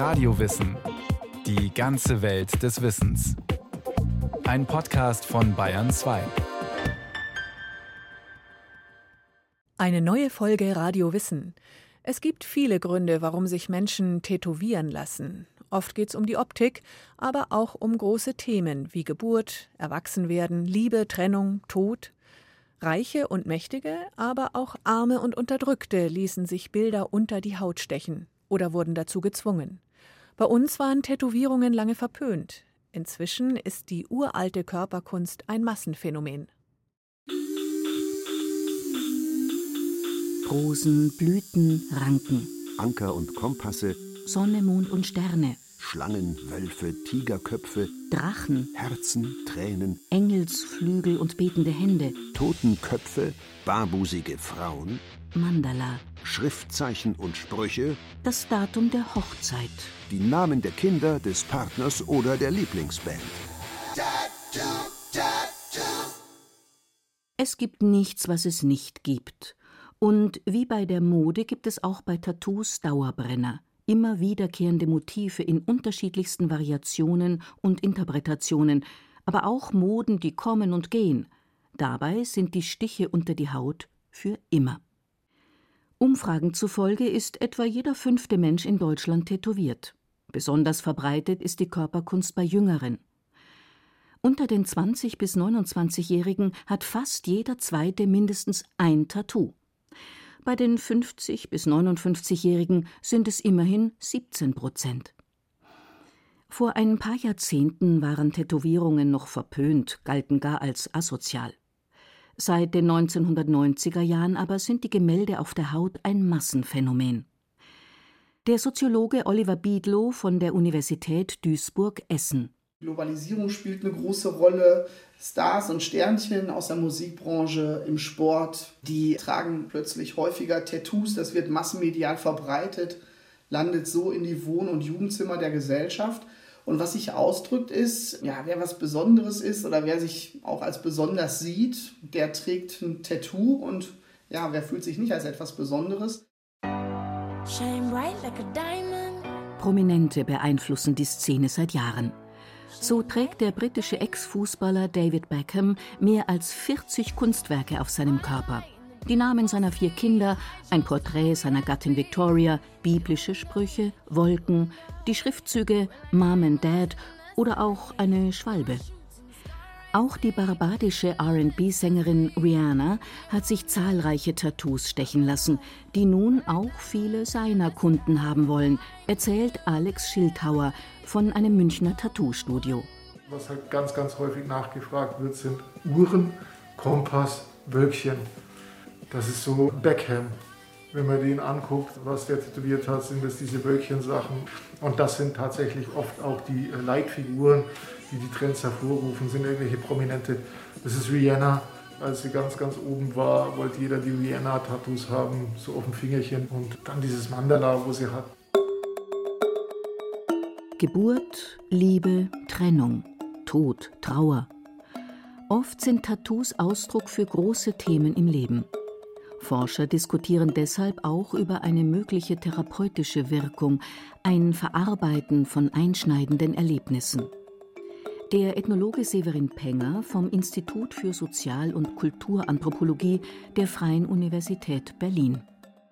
Radiowissen. Die ganze Welt des Wissens. Ein Podcast von Bayern 2. Eine neue Folge Radio Wissen. Es gibt viele Gründe, warum sich Menschen tätowieren lassen. Oft geht es um die Optik, aber auch um große Themen wie Geburt, Erwachsenwerden, Liebe, Trennung, Tod. Reiche und Mächtige, aber auch Arme und Unterdrückte ließen sich Bilder unter die Haut stechen oder wurden dazu gezwungen. Bei uns waren Tätowierungen lange verpönt. Inzwischen ist die uralte Körperkunst ein Massenphänomen. Rosen, Blüten, Ranken. Anker und Kompasse. Sonne, Mond und Sterne. Schlangen, Wölfe, Tigerköpfe, Drachen, Herzen, Tränen, Engelsflügel und betende Hände, Totenköpfe, barbusige Frauen, Mandala, Schriftzeichen und Sprüche, das Datum der Hochzeit, die Namen der Kinder, des Partners oder der Lieblingsband. Es gibt nichts, was es nicht gibt. Und wie bei der Mode gibt es auch bei Tattoos Dauerbrenner immer wiederkehrende Motive in unterschiedlichsten Variationen und Interpretationen, aber auch Moden, die kommen und gehen. Dabei sind die Stiche unter die Haut für immer. Umfragen zufolge ist etwa jeder fünfte Mensch in Deutschland tätowiert. Besonders verbreitet ist die Körperkunst bei Jüngeren. Unter den 20 bis 29-Jährigen hat fast jeder zweite mindestens ein Tattoo. Bei den 50 bis 59-Jährigen sind es immerhin 17 Prozent. Vor ein paar Jahrzehnten waren Tätowierungen noch verpönt, galten gar als asozial. Seit den 1990er Jahren aber sind die Gemälde auf der Haut ein Massenphänomen. Der Soziologe Oliver Biedlow von der Universität Duisburg-Essen Globalisierung spielt eine große Rolle. Stars und Sternchen aus der Musikbranche, im Sport, die tragen plötzlich häufiger Tattoos. Das wird massenmedial verbreitet, landet so in die Wohn- und Jugendzimmer der Gesellschaft. Und was sich ausdrückt ist, ja, wer was Besonderes ist oder wer sich auch als besonders sieht, der trägt ein Tattoo und ja, wer fühlt sich nicht als etwas Besonderes? Prominente beeinflussen die Szene seit Jahren. So trägt der britische Ex-Fußballer David Beckham mehr als 40 Kunstwerke auf seinem Körper. Die Namen seiner vier Kinder, ein Porträt seiner Gattin Victoria, biblische Sprüche, Wolken, die Schriftzüge Mom and Dad oder auch eine Schwalbe. Auch die barbadische RB-Sängerin Rihanna hat sich zahlreiche Tattoos stechen lassen, die nun auch viele seiner Kunden haben wollen, erzählt Alex Schildhauer von einem Münchner Tattoo-Studio. Was halt ganz, ganz häufig nachgefragt wird, sind Uhren, Kompass, Wölkchen. Das ist so Beckham. Wenn man den anguckt, was der tätowiert hat, sind das diese Wölkchen-Sachen. Und das sind tatsächlich oft auch die Leitfiguren die die Trends hervorrufen, sind irgendwelche Prominente. Das ist Rihanna. Als sie ganz, ganz oben war, wollte jeder die Rihanna-Tattoos haben, so auf dem Fingerchen. Und dann dieses Mandala, wo sie hat. Geburt, Liebe, Trennung, Tod, Trauer. Oft sind Tattoos Ausdruck für große Themen im Leben. Forscher diskutieren deshalb auch über eine mögliche therapeutische Wirkung, ein Verarbeiten von einschneidenden Erlebnissen. Der Ethnologe Severin Penger vom Institut für Sozial- und Kulturanthropologie der Freien Universität Berlin.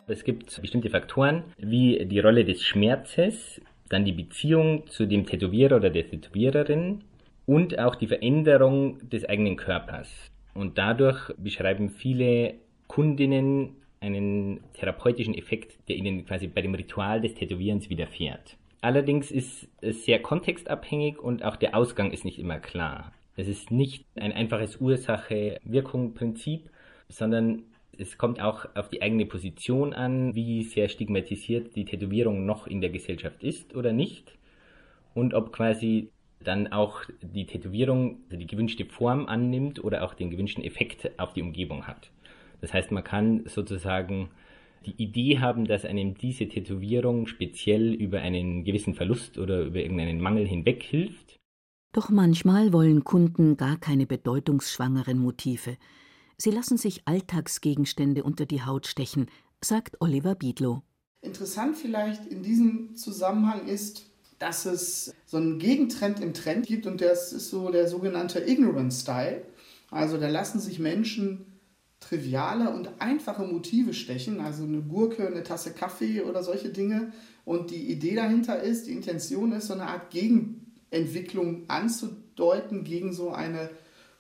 Es gibt bestimmte Faktoren wie die Rolle des Schmerzes, dann die Beziehung zu dem Tätowierer oder der Tätowiererin und auch die Veränderung des eigenen Körpers. Und dadurch beschreiben viele Kundinnen einen therapeutischen Effekt, der ihnen quasi bei dem Ritual des Tätowierens widerfährt. Allerdings ist es sehr kontextabhängig und auch der Ausgang ist nicht immer klar. Es ist nicht ein einfaches Ursache-Wirkung-Prinzip, sondern es kommt auch auf die eigene Position an, wie sehr stigmatisiert die Tätowierung noch in der Gesellschaft ist oder nicht und ob quasi dann auch die Tätowierung die gewünschte Form annimmt oder auch den gewünschten Effekt auf die Umgebung hat. Das heißt, man kann sozusagen die Idee haben, dass einem diese Tätowierung speziell über einen gewissen Verlust oder über irgendeinen Mangel hinweg hilft. Doch manchmal wollen Kunden gar keine bedeutungsschwangeren Motive. Sie lassen sich Alltagsgegenstände unter die Haut stechen, sagt Oliver Biedlow. Interessant vielleicht in diesem Zusammenhang ist, dass es so einen Gegentrend im Trend gibt und das ist so der sogenannte Ignorance Style. Also da lassen sich Menschen triviale und einfache Motive stechen, also eine Gurke, eine Tasse Kaffee oder solche Dinge. Und die Idee dahinter ist, die Intention ist, so eine Art Gegenentwicklung anzudeuten gegen so eine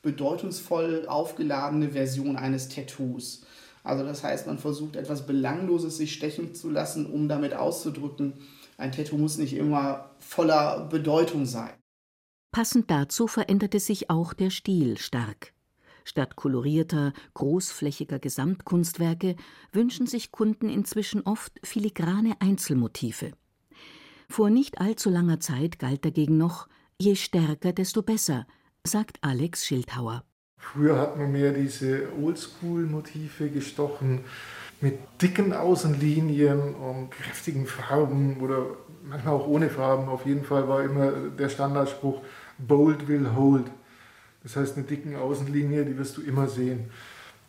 bedeutungsvoll aufgeladene Version eines Tattoos. Also das heißt, man versucht etwas Belangloses sich stechen zu lassen, um damit auszudrücken, ein Tattoo muss nicht immer voller Bedeutung sein. Passend dazu veränderte sich auch der Stil stark. Statt kolorierter, großflächiger Gesamtkunstwerke wünschen sich Kunden inzwischen oft filigrane Einzelmotive. Vor nicht allzu langer Zeit galt dagegen noch je stärker, desto besser, sagt Alex Schildhauer. Früher hat man mehr diese Oldschool-Motive gestochen mit dicken Außenlinien und kräftigen Farben oder manchmal auch ohne Farben. Auf jeden Fall war immer der Standardspruch Bold will hold. Das heißt, eine dicken Außenlinie, die wirst du immer sehen.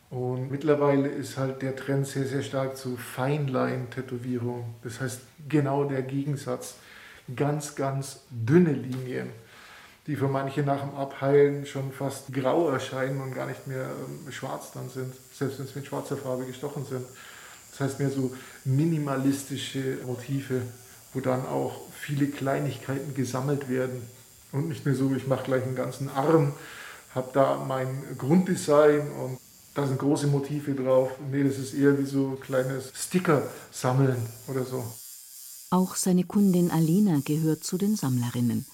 Und mittlerweile ist halt der Trend sehr, sehr stark zu Feinline-Tätowierung. Das heißt, genau der Gegensatz. Ganz, ganz dünne Linien, die für manche nach dem Abheilen schon fast grau erscheinen und gar nicht mehr ähm, schwarz dann sind, selbst wenn sie mit schwarzer Farbe gestochen sind. Das heißt, mehr so minimalistische Motive, wo dann auch viele Kleinigkeiten gesammelt werden. Und nicht mehr so, ich mache gleich einen ganzen Arm habe da mein Grunddesign und da sind große Motive drauf. Nee, das ist eher wie so kleines Sticker sammeln oder so. Auch seine Kundin Alina gehört zu den Sammlerinnen.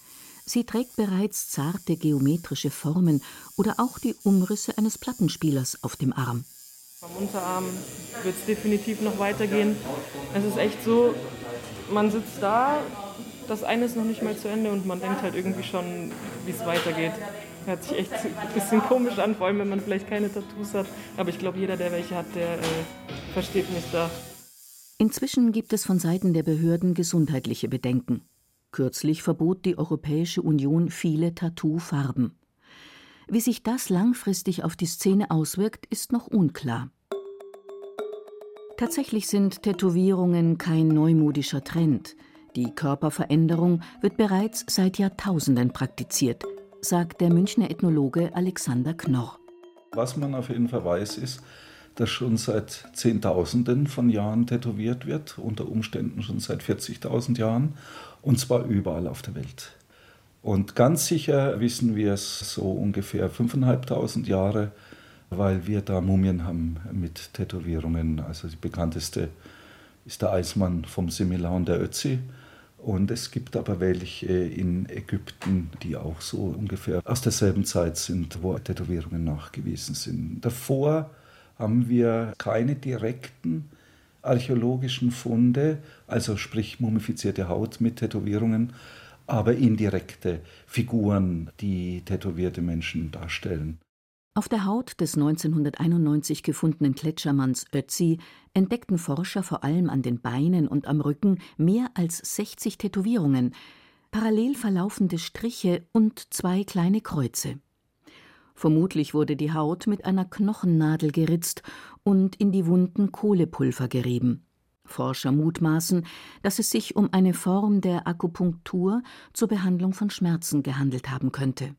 Sie trägt bereits zarte geometrische Formen oder auch die Umrisse eines Plattenspielers auf dem Arm. Am Unterarm wird es definitiv noch weitergehen. Es ist echt so, man sitzt da, das eine ist noch nicht mal zu Ende und man denkt halt irgendwie schon, wie es weitergeht. Hört sich echt ein bisschen komisch an, vor allem wenn man vielleicht keine Tattoos hat. Aber ich glaube, jeder, der welche hat, der äh, versteht mich da. Inzwischen gibt es von Seiten der Behörden gesundheitliche Bedenken. Kürzlich verbot die Europäische Union viele Tattoo-Farben. Wie sich das langfristig auf die Szene auswirkt, ist noch unklar. Tatsächlich sind Tätowierungen kein neumodischer Trend. Die Körperveränderung wird bereits seit Jahrtausenden praktiziert, sagt der Münchner Ethnologe Alexander Knorr. Was man auf jeden Fall weiß, ist, dass schon seit Zehntausenden von Jahren tätowiert wird, unter Umständen schon seit 40.000 Jahren, und zwar überall auf der Welt. Und ganz sicher wissen wir es so ungefähr 5.500 Jahre, weil wir da Mumien haben mit Tätowierungen. Also die bekannteste ist der Eismann vom Similaun der Ötzi und es gibt aber welche in Ägypten, die auch so ungefähr aus derselben Zeit sind, wo Tätowierungen nachgewiesen sind. Davor haben wir keine direkten archäologischen Funde, also sprich mumifizierte Haut mit Tätowierungen, aber indirekte Figuren, die tätowierte Menschen darstellen. Auf der Haut des 1991 gefundenen Gletschermanns Ötzi entdeckten Forscher vor allem an den Beinen und am Rücken mehr als 60 Tätowierungen, parallel verlaufende Striche und zwei kleine Kreuze. Vermutlich wurde die Haut mit einer Knochennadel geritzt und in die Wunden Kohlepulver gerieben. Forscher mutmaßen, dass es sich um eine Form der Akupunktur zur Behandlung von Schmerzen gehandelt haben könnte.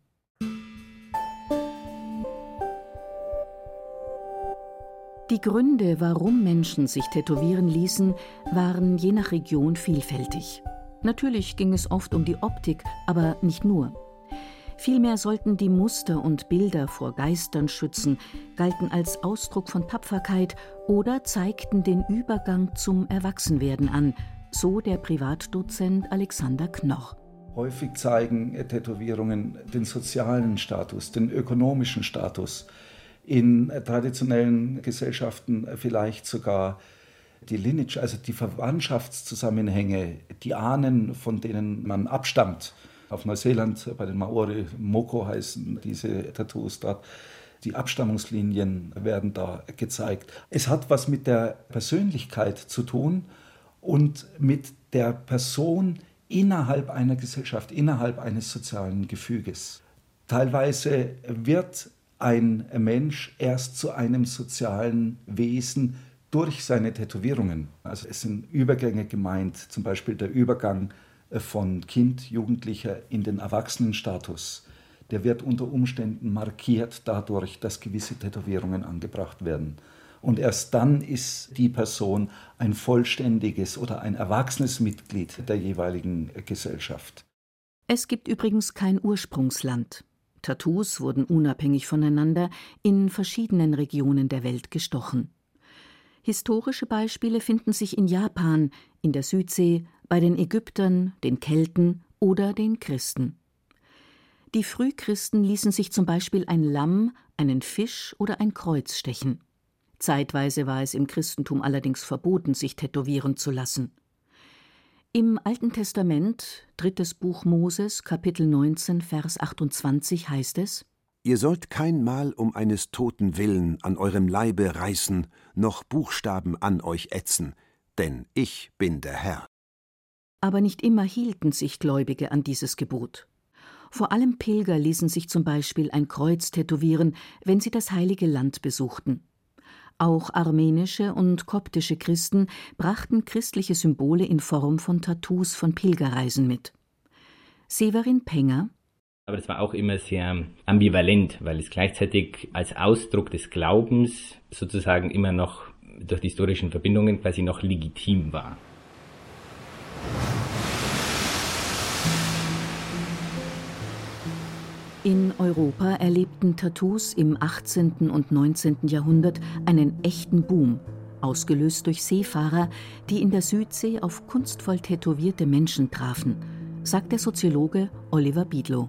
Die Gründe, warum Menschen sich tätowieren ließen, waren je nach Region vielfältig. Natürlich ging es oft um die Optik, aber nicht nur. Vielmehr sollten die Muster und Bilder vor Geistern schützen, galten als Ausdruck von Tapferkeit oder zeigten den Übergang zum Erwachsenwerden an, so der Privatdozent Alexander Knoch. Häufig zeigen Tätowierungen den sozialen Status, den ökonomischen Status in traditionellen Gesellschaften vielleicht sogar die Lineage, also die Verwandtschaftszusammenhänge, die Ahnen, von denen man abstammt. Auf Neuseeland bei den Maori, Moko heißen diese Tattoos dort. Die Abstammungslinien werden da gezeigt. Es hat was mit der Persönlichkeit zu tun und mit der Person innerhalb einer Gesellschaft, innerhalb eines sozialen Gefüges. Teilweise wird ein Mensch erst zu einem sozialen Wesen durch seine Tätowierungen. Also es sind Übergänge gemeint, zum Beispiel der Übergang äh, von Kind, Jugendlicher in den Erwachsenenstatus. Der wird unter Umständen markiert dadurch, dass gewisse Tätowierungen angebracht werden. Und erst dann ist die Person ein vollständiges oder ein erwachsenes Mitglied der jeweiligen Gesellschaft. Es gibt übrigens kein Ursprungsland. Tattoos wurden unabhängig voneinander in verschiedenen Regionen der Welt gestochen. Historische Beispiele finden sich in Japan, in der Südsee, bei den Ägyptern, den Kelten oder den Christen. Die Frühchristen ließen sich zum Beispiel ein Lamm, einen Fisch oder ein Kreuz stechen. Zeitweise war es im Christentum allerdings verboten, sich tätowieren zu lassen. Im Alten Testament, drittes Buch Moses, Kapitel 19, Vers 28 heißt es: Ihr sollt kein Mal um eines Toten willen an eurem Leibe reißen, noch Buchstaben an euch ätzen, denn ich bin der Herr. Aber nicht immer hielten sich Gläubige an dieses Gebot. Vor allem Pilger ließen sich zum Beispiel ein Kreuz tätowieren, wenn sie das Heilige Land besuchten. Auch armenische und koptische Christen brachten christliche Symbole in Form von Tattoos von Pilgerreisen mit. Severin Penger aber das war auch immer sehr ambivalent, weil es gleichzeitig als Ausdruck des Glaubens sozusagen immer noch durch die historischen Verbindungen quasi noch legitim war. In Europa erlebten Tattoos im 18. und 19. Jahrhundert einen echten Boom, ausgelöst durch Seefahrer, die in der Südsee auf kunstvoll tätowierte Menschen trafen, sagt der Soziologe Oliver Biedlow.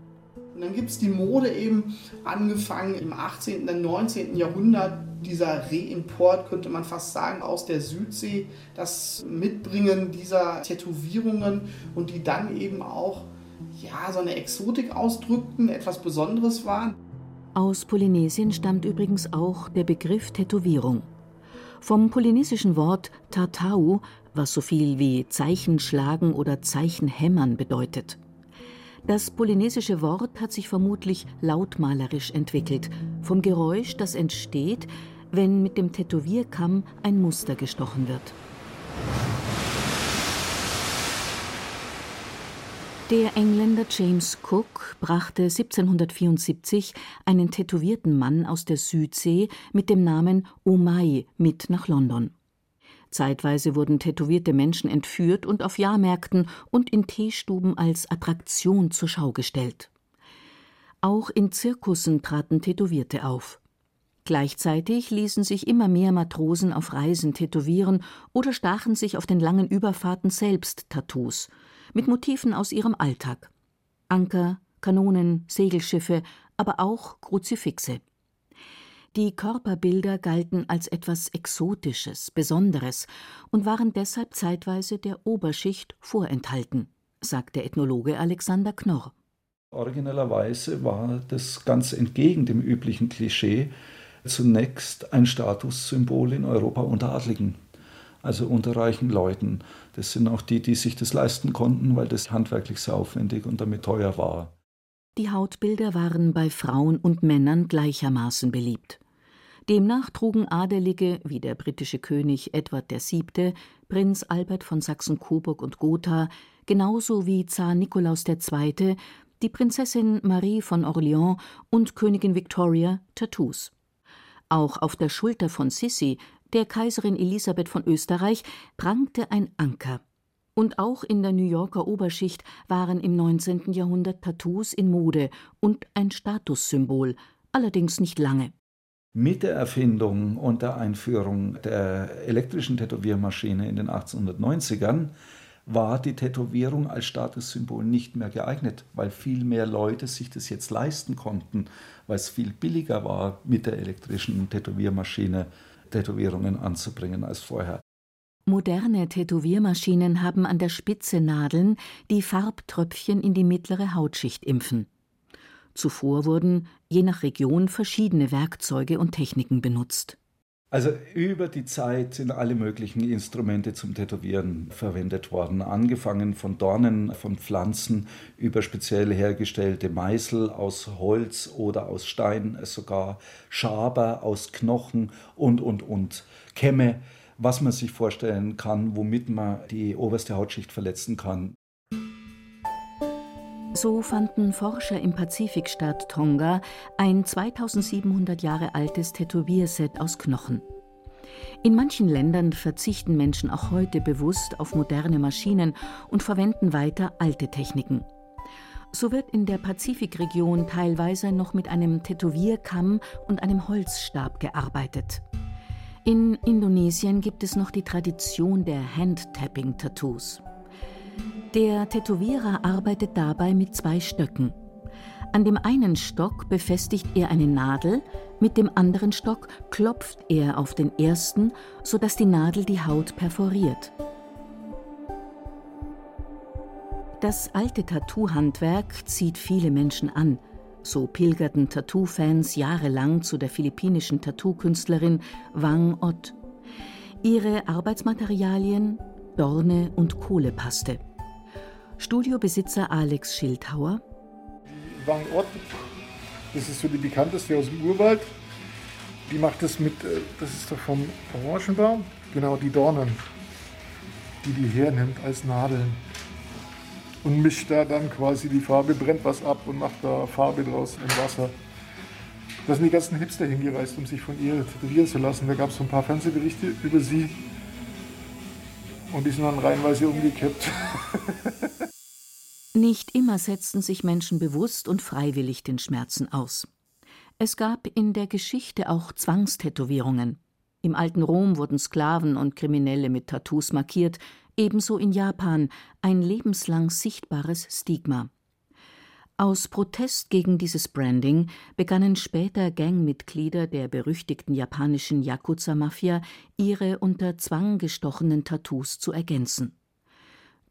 Und dann gibt es die Mode eben angefangen im 18. und 19. Jahrhundert, dieser Reimport, könnte man fast sagen, aus der Südsee, das Mitbringen dieser Tätowierungen und die dann eben auch ja, so eine Exotik ausdrückten, etwas Besonderes waren. Aus Polynesien stammt übrigens auch der Begriff Tätowierung. Vom polynesischen Wort Tatau, was so viel wie Zeichen schlagen oder Zeichen hämmern bedeutet. Das polynesische Wort hat sich vermutlich lautmalerisch entwickelt, vom Geräusch, das entsteht, wenn mit dem Tätowierkamm ein Muster gestochen wird. Der Engländer James Cook brachte 1774 einen tätowierten Mann aus der Südsee mit dem Namen Omai mit nach London. Zeitweise wurden tätowierte Menschen entführt und auf Jahrmärkten und in Teestuben als Attraktion zur Schau gestellt. Auch in Zirkussen traten Tätowierte auf. Gleichzeitig ließen sich immer mehr Matrosen auf Reisen tätowieren oder stachen sich auf den langen Überfahrten selbst Tattoos mit Motiven aus ihrem Alltag. Anker, Kanonen, Segelschiffe, aber auch Kruzifixe. Die Körperbilder galten als etwas Exotisches, Besonderes und waren deshalb zeitweise der Oberschicht vorenthalten, sagt der Ethnologe Alexander Knorr. Originellerweise war das ganz entgegen dem üblichen Klischee zunächst ein Statussymbol in Europa unter Adligen, also unter reichen Leuten. Das sind auch die, die sich das leisten konnten, weil das handwerklich sehr aufwendig und damit teuer war. Die Hautbilder waren bei Frauen und Männern gleichermaßen beliebt. Demnach trugen Adelige wie der britische König Edward VII., Prinz Albert von Sachsen-Coburg und Gotha, genauso wie Zar Nikolaus II., die Prinzessin Marie von Orleans und Königin Victoria Tattoos. Auch auf der Schulter von Sissi, der Kaiserin Elisabeth von Österreich, prangte ein Anker. Und auch in der New Yorker Oberschicht waren im 19. Jahrhundert Tattoos in Mode und ein Statussymbol, allerdings nicht lange. Mit der Erfindung und der Einführung der elektrischen Tätowiermaschine in den 1890ern war die Tätowierung als Statussymbol nicht mehr geeignet, weil viel mehr Leute sich das jetzt leisten konnten, weil es viel billiger war, mit der elektrischen Tätowiermaschine Tätowierungen anzubringen als vorher. Moderne Tätowiermaschinen haben an der Spitze Nadeln, die Farbtröpfchen in die mittlere Hautschicht impfen. Zuvor wurden, je nach Region, verschiedene Werkzeuge und Techniken benutzt. Also über die Zeit sind alle möglichen Instrumente zum Tätowieren verwendet worden, angefangen von Dornen, von Pflanzen über speziell hergestellte Meißel aus Holz oder aus Stein, sogar Schaber aus Knochen und, und, und, Kämme was man sich vorstellen kann, womit man die oberste Hautschicht verletzen kann. So fanden Forscher im Pazifikstaat Tonga ein 2700 Jahre altes Tätowierset aus Knochen. In manchen Ländern verzichten Menschen auch heute bewusst auf moderne Maschinen und verwenden weiter alte Techniken. So wird in der Pazifikregion teilweise noch mit einem Tätowierkamm und einem Holzstab gearbeitet. In Indonesien gibt es noch die Tradition der Hand-Tapping-Tattoos. Der Tätowierer arbeitet dabei mit zwei Stöcken. An dem einen Stock befestigt er eine Nadel, mit dem anderen Stock klopft er auf den ersten, sodass die Nadel die Haut perforiert. Das alte Tattoo-Handwerk zieht viele Menschen an. So pilgerten Tattoo-Fans jahrelang zu der philippinischen Tattoo-Künstlerin Wang Ott. Ihre Arbeitsmaterialien Dorne und Kohlepaste. Studiobesitzer Alex Schildhauer. Wang Ott, das ist so die bekannteste aus dem Urwald. Die macht das mit, äh, das ist doch vom Orangenbaum, genau die Dornen, die die hernimmt als Nadeln und mischt da dann quasi die Farbe, brennt was ab und macht da Farbe draus im Wasser. Da sind die ganzen Hipster hingereist, um sich von ihr tätowieren zu lassen. Da gab es so ein paar Fernsehberichte über sie und sind dann reihenweise umgekippt. Nicht immer setzten sich Menschen bewusst und freiwillig den Schmerzen aus. Es gab in der Geschichte auch Zwangstätowierungen. Im alten Rom wurden Sklaven und Kriminelle mit Tattoos markiert, ebenso in Japan ein lebenslang sichtbares Stigma. Aus Protest gegen dieses Branding begannen später Gangmitglieder der berüchtigten japanischen Yakuza-Mafia, ihre unter Zwang gestochenen Tattoos zu ergänzen.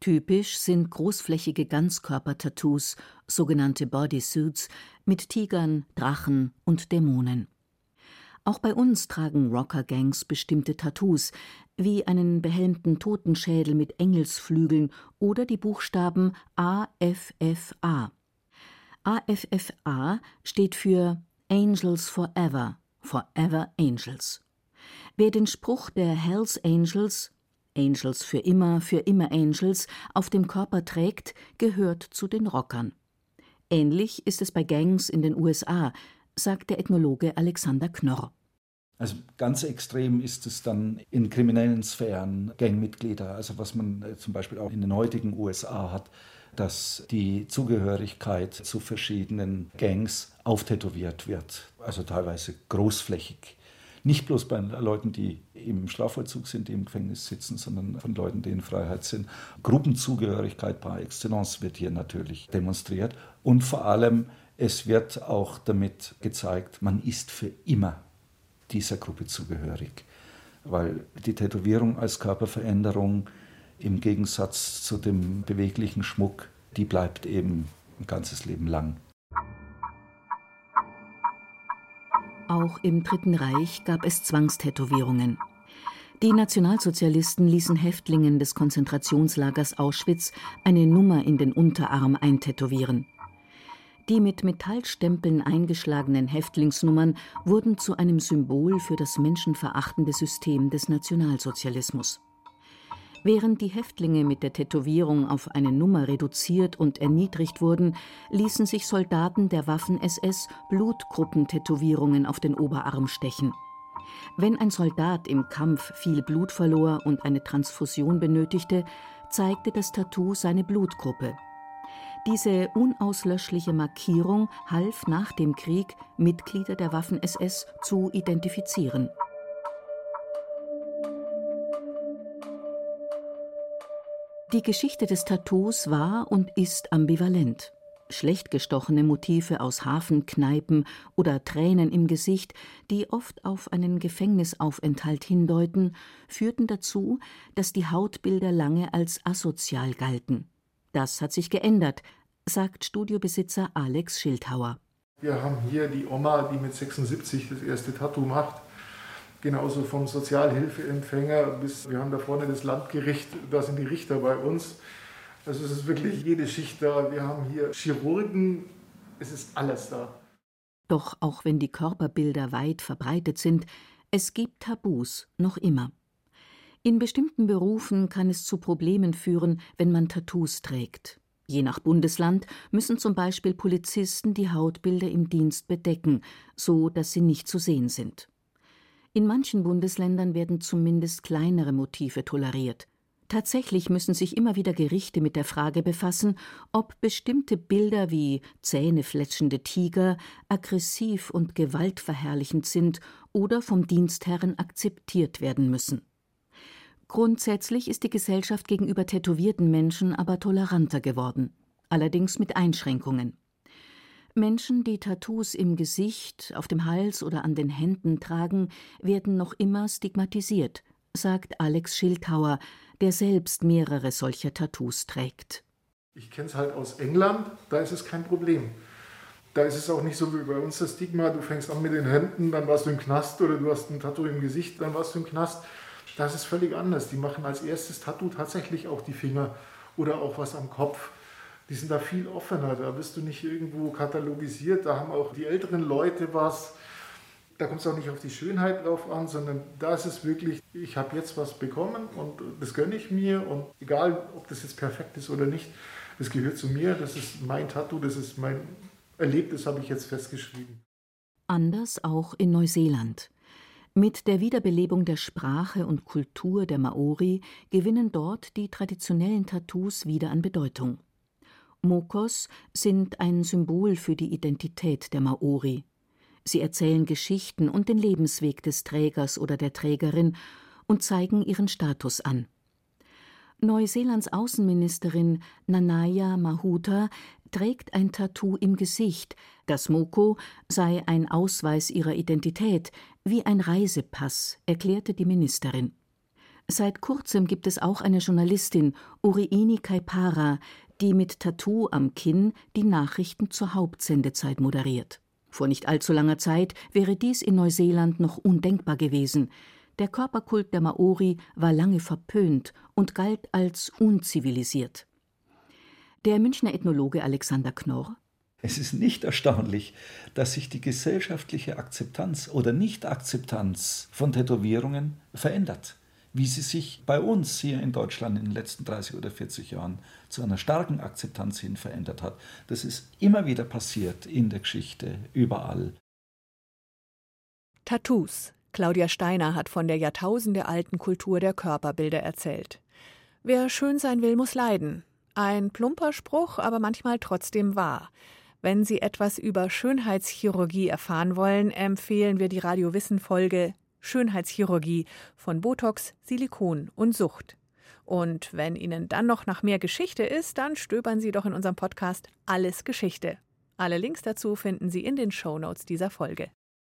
Typisch sind großflächige Ganzkörper-Tattoos, sogenannte Bodysuits, mit Tigern, Drachen und Dämonen. Auch bei uns tragen Rocker-Gangs bestimmte Tattoos, wie einen behelmten Totenschädel mit Engelsflügeln oder die Buchstaben AFFA. AFFA steht für Angels Forever, Forever Angels. Wer den Spruch der Hells Angels Angels für immer, für immer Angels auf dem Körper trägt, gehört zu den Rockern. Ähnlich ist es bei Gangs in den USA, sagt der Ethnologe Alexander Knorr. Also ganz extrem ist es dann in kriminellen Sphären Gangmitglieder, also was man äh, zum Beispiel auch in den heutigen USA hat, dass die Zugehörigkeit zu verschiedenen Gangs auftätowiert wird, also teilweise großflächig. Nicht bloß bei Leuten, die im Strafvollzug sind, die im Gefängnis sitzen, sondern von Leuten, die in Freiheit sind. Gruppenzugehörigkeit par excellence wird hier natürlich demonstriert. Und vor allem, es wird auch damit gezeigt, man ist für immer dieser Gruppe zugehörig. Weil die Tätowierung als Körperveränderung im Gegensatz zu dem beweglichen Schmuck, die bleibt eben ein ganzes Leben lang. Auch im Dritten Reich gab es Zwangstätowierungen. Die Nationalsozialisten ließen Häftlingen des Konzentrationslagers Auschwitz eine Nummer in den Unterarm eintätowieren. Die mit Metallstempeln eingeschlagenen Häftlingsnummern wurden zu einem Symbol für das menschenverachtende System des Nationalsozialismus. Während die Häftlinge mit der Tätowierung auf eine Nummer reduziert und erniedrigt wurden, ließen sich Soldaten der Waffen-SS Blutgruppentätowierungen auf den Oberarm stechen. Wenn ein Soldat im Kampf viel Blut verlor und eine Transfusion benötigte, zeigte das Tattoo seine Blutgruppe. Diese unauslöschliche Markierung half nach dem Krieg, Mitglieder der Waffen-SS zu identifizieren. Die Geschichte des Tattoos war und ist ambivalent. Schlecht gestochene Motive aus Hafenkneipen oder Tränen im Gesicht, die oft auf einen Gefängnisaufenthalt hindeuten, führten dazu, dass die Hautbilder lange als asozial galten. Das hat sich geändert, sagt Studiobesitzer Alex Schildhauer. Wir haben hier die Oma, die mit 76 das erste Tattoo macht. Genauso vom Sozialhilfeempfänger bis, wir haben da vorne das Landgericht, da sind die Richter bei uns. Also es ist wirklich jede Schicht da. Wir haben hier Chirurgen, es ist alles da. Doch auch wenn die Körperbilder weit verbreitet sind, es gibt Tabus noch immer. In bestimmten Berufen kann es zu Problemen führen, wenn man Tattoos trägt. Je nach Bundesland müssen zum Beispiel Polizisten die Hautbilder im Dienst bedecken, so dass sie nicht zu sehen sind. In manchen Bundesländern werden zumindest kleinere Motive toleriert. Tatsächlich müssen sich immer wieder Gerichte mit der Frage befassen, ob bestimmte Bilder wie zähnefletschende Tiger aggressiv und gewaltverherrlichend sind oder vom Dienstherren akzeptiert werden müssen. Grundsätzlich ist die Gesellschaft gegenüber tätowierten Menschen aber toleranter geworden, allerdings mit Einschränkungen. Menschen, die Tattoos im Gesicht, auf dem Hals oder an den Händen tragen, werden noch immer stigmatisiert, sagt Alex Schildhauer, der selbst mehrere solcher Tattoos trägt. Ich kenne es halt aus England, da ist es kein Problem. Da ist es auch nicht so wie bei uns das Stigma, du fängst an mit den Händen, dann warst du im Knast oder du hast ein Tattoo im Gesicht, dann warst du im Knast. Das ist völlig anders. Die machen als erstes Tattoo tatsächlich auch die Finger oder auch was am Kopf. Die sind da viel offener, da bist du nicht irgendwo katalogisiert, da haben auch die älteren Leute was da kommt es auch nicht auf die Schönheit drauf an, sondern da ist es wirklich, ich habe jetzt was bekommen und das gönne ich mir und egal, ob das jetzt perfekt ist oder nicht, das gehört zu mir, das ist mein Tattoo, das ist mein Erlebtes, habe ich jetzt festgeschrieben. Anders auch in Neuseeland. Mit der Wiederbelebung der Sprache und Kultur der Maori gewinnen dort die traditionellen Tattoos wieder an Bedeutung. Mokos sind ein Symbol für die Identität der Maori. Sie erzählen Geschichten und den Lebensweg des Trägers oder der Trägerin und zeigen ihren Status an. Neuseelands Außenministerin Nanaya Mahuta trägt ein Tattoo im Gesicht, das Moko sei ein Ausweis ihrer Identität, wie ein Reisepass, erklärte die Ministerin. Seit kurzem gibt es auch eine Journalistin, Uriini Kaipara, die mit Tattoo am Kinn die Nachrichten zur Hauptsendezeit moderiert. Vor nicht allzu langer Zeit wäre dies in Neuseeland noch undenkbar gewesen. Der Körperkult der Maori war lange verpönt und galt als unzivilisiert. Der Münchner Ethnologe Alexander Knorr es ist nicht erstaunlich, dass sich die gesellschaftliche Akzeptanz oder Nichtakzeptanz von Tätowierungen verändert wie sie sich bei uns hier in Deutschland in den letzten 30 oder 40 Jahren zu einer starken Akzeptanz hin verändert hat. Das ist immer wieder passiert in der Geschichte, überall. Tattoos. Claudia Steiner hat von der jahrtausendealten Kultur der Körperbilder erzählt. Wer schön sein will, muss leiden. Ein plumper Spruch, aber manchmal trotzdem wahr. Wenn Sie etwas über Schönheitschirurgie erfahren wollen, empfehlen wir die Radio Wissen Folge Schönheitschirurgie von Botox, Silikon und Sucht. Und wenn Ihnen dann noch nach mehr Geschichte ist, dann stöbern Sie doch in unserem Podcast Alles Geschichte. Alle Links dazu finden Sie in den Shownotes dieser Folge.